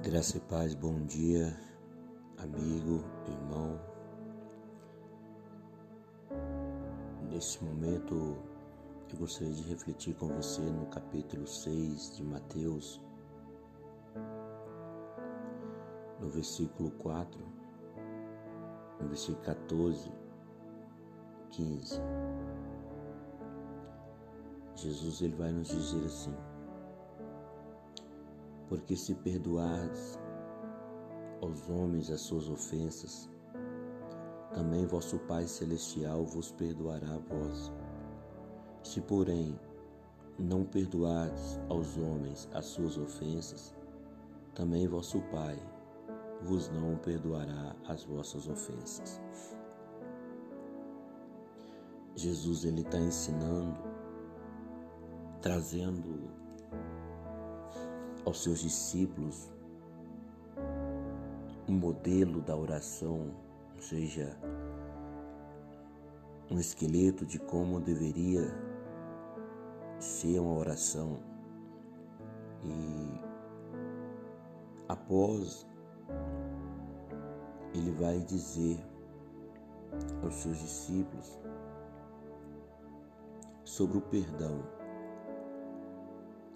Graça e paz, bom dia, amigo, irmão. Neste momento, eu gostaria de refletir com você no capítulo 6 de Mateus, no versículo 4, no versículo 14, 15. Jesus ele vai nos dizer assim: porque se perdoardes aos homens as suas ofensas, também vosso Pai Celestial vos perdoará a vós. Se, porém, não perdoardes aos homens as suas ofensas, também vosso Pai vos não perdoará as vossas ofensas. Jesus ele está ensinando, trazendo aos seus discípulos um modelo da oração, ou seja, um esqueleto de como deveria ser uma oração. E após ele vai dizer aos seus discípulos sobre o perdão,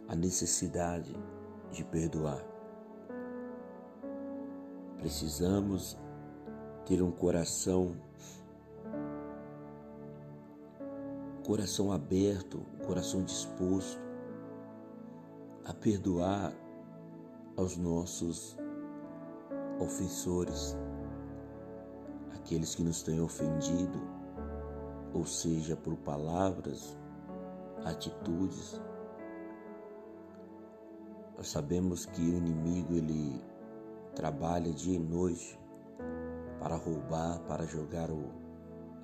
a necessidade de perdoar. Precisamos ter um coração coração aberto, coração disposto a perdoar aos nossos ofensores, aqueles que nos têm ofendido, ou seja, por palavras, atitudes, nós sabemos que o inimigo ele trabalha dia e noite para roubar, para jogar o,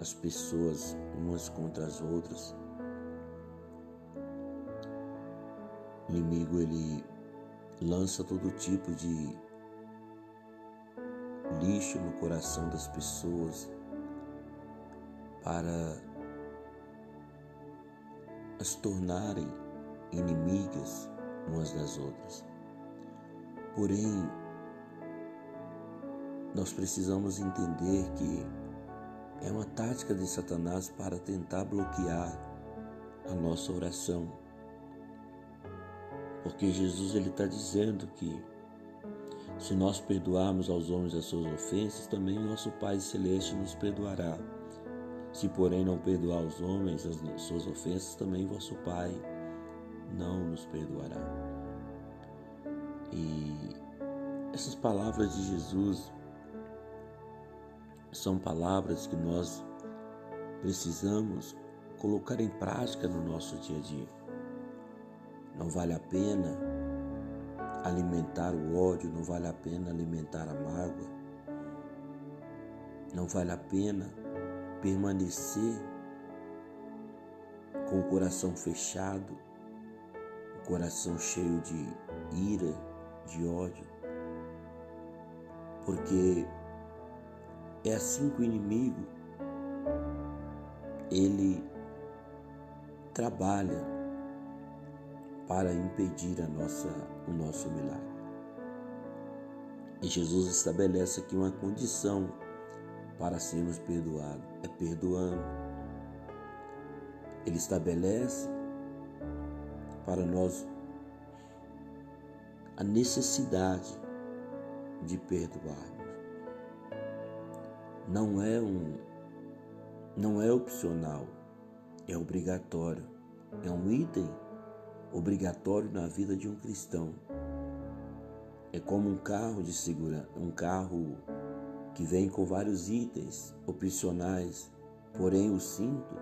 as pessoas umas contra as outras. O inimigo ele lança todo tipo de lixo no coração das pessoas para as tornarem inimigas umas das outras. Porém, nós precisamos entender que é uma tática de Satanás para tentar bloquear a nossa oração. Porque Jesus ele está dizendo que se nós perdoarmos aos homens as suas ofensas, também nosso Pai Celeste nos perdoará. Se, porém, não perdoar aos homens as suas ofensas, também vosso Pai não nos perdoará. E essas palavras de Jesus são palavras que nós precisamos colocar em prática no nosso dia a dia. Não vale a pena alimentar o ódio, não vale a pena alimentar a mágoa, não vale a pena permanecer com o coração fechado coração cheio de ira, de ódio. Porque é assim que o inimigo ele trabalha para impedir a nossa, o nosso milagre. E Jesus estabelece aqui uma condição para sermos perdoados, é perdoando. Ele estabelece para nós a necessidade de perdoarmos. Não é um não é opcional, é obrigatório. É um item obrigatório na vida de um cristão. É como um carro de segurança, um carro que vem com vários itens opcionais, porém o cinto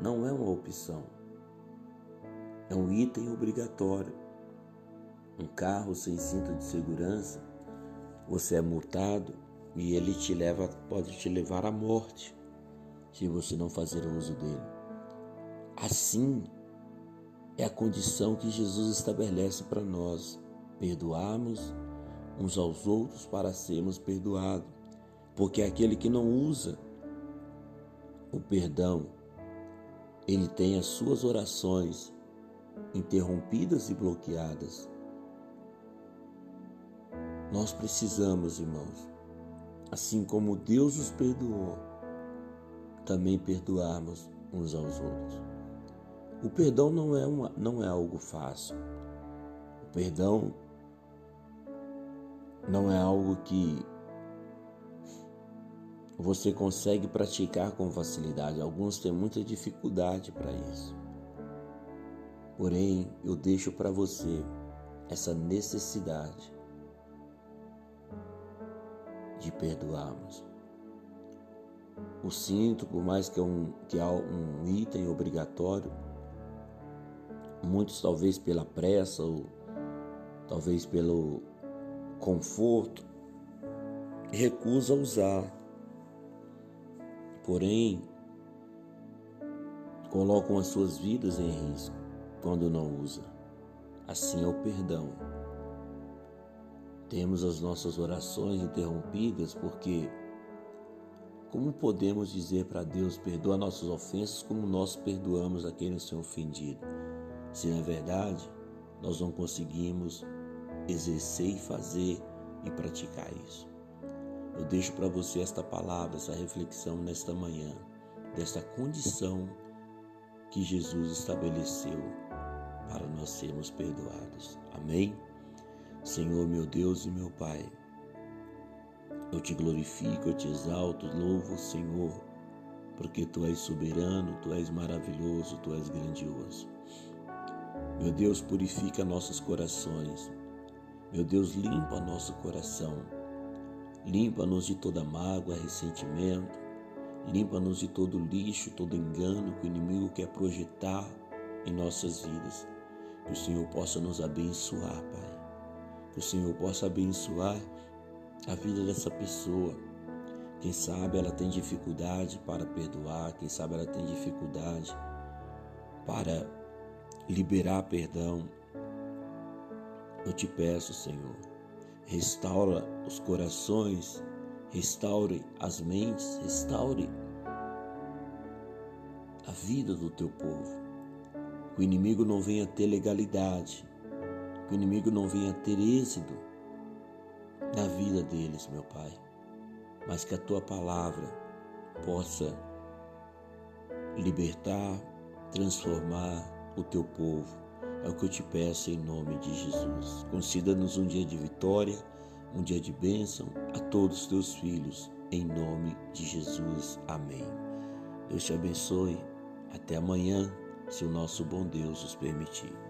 não é uma opção é um item obrigatório. Um carro sem cinto de segurança, você é multado e ele te leva, pode te levar à morte se você não fazer uso dele. Assim é a condição que Jesus estabelece para nós, perdoarmos uns aos outros para sermos perdoados. Porque aquele que não usa o perdão, ele tem as suas orações interrompidas e bloqueadas. Nós precisamos, irmãos, assim como Deus os perdoou, também perdoarmos uns aos outros. O perdão não é, uma, não é algo fácil. O perdão não é algo que você consegue praticar com facilidade. Alguns têm muita dificuldade para isso. Porém, eu deixo para você essa necessidade de perdoarmos. O cinto, por mais que é um, que é um item obrigatório, muitos talvez pela pressa ou talvez pelo conforto, recusam usar. Porém, colocam as suas vidas em risco quando não usa. Assim é o perdão. Temos as nossas orações interrompidas porque como podemos dizer para Deus perdoa nossas ofensas como nós perdoamos a quem nos tem ofendido? Se na verdade nós não conseguimos exercer e fazer e praticar isso. Eu deixo para você esta palavra, essa reflexão nesta manhã, desta condição que Jesus estabeleceu para nós sermos perdoados. Amém? Senhor, meu Deus e meu Pai, eu te glorifico, eu te exalto, louvo Senhor, porque tu és soberano, tu és maravilhoso, tu és grandioso. Meu Deus, purifica nossos corações. Meu Deus, limpa nosso coração. Limpa-nos de toda mágoa, ressentimento. Limpa-nos de todo lixo, todo engano que o inimigo quer projetar em nossas vidas. Que o Senhor possa nos abençoar, Pai. Que o Senhor possa abençoar a vida dessa pessoa. Quem sabe ela tem dificuldade para perdoar, quem sabe ela tem dificuldade para liberar perdão, eu te peço, Senhor, restaura os corações, restaure as mentes, restaure a vida do teu povo. Que o inimigo não venha ter legalidade, que o inimigo não venha ter êxito na vida deles, meu Pai, mas que a tua palavra possa libertar, transformar o teu povo é o que eu te peço em nome de Jesus. Conceda-nos um dia de vitória, um dia de bênção a todos os teus filhos, em nome de Jesus. Amém. Deus te abençoe. Até amanhã, se o nosso bom Deus os permitir.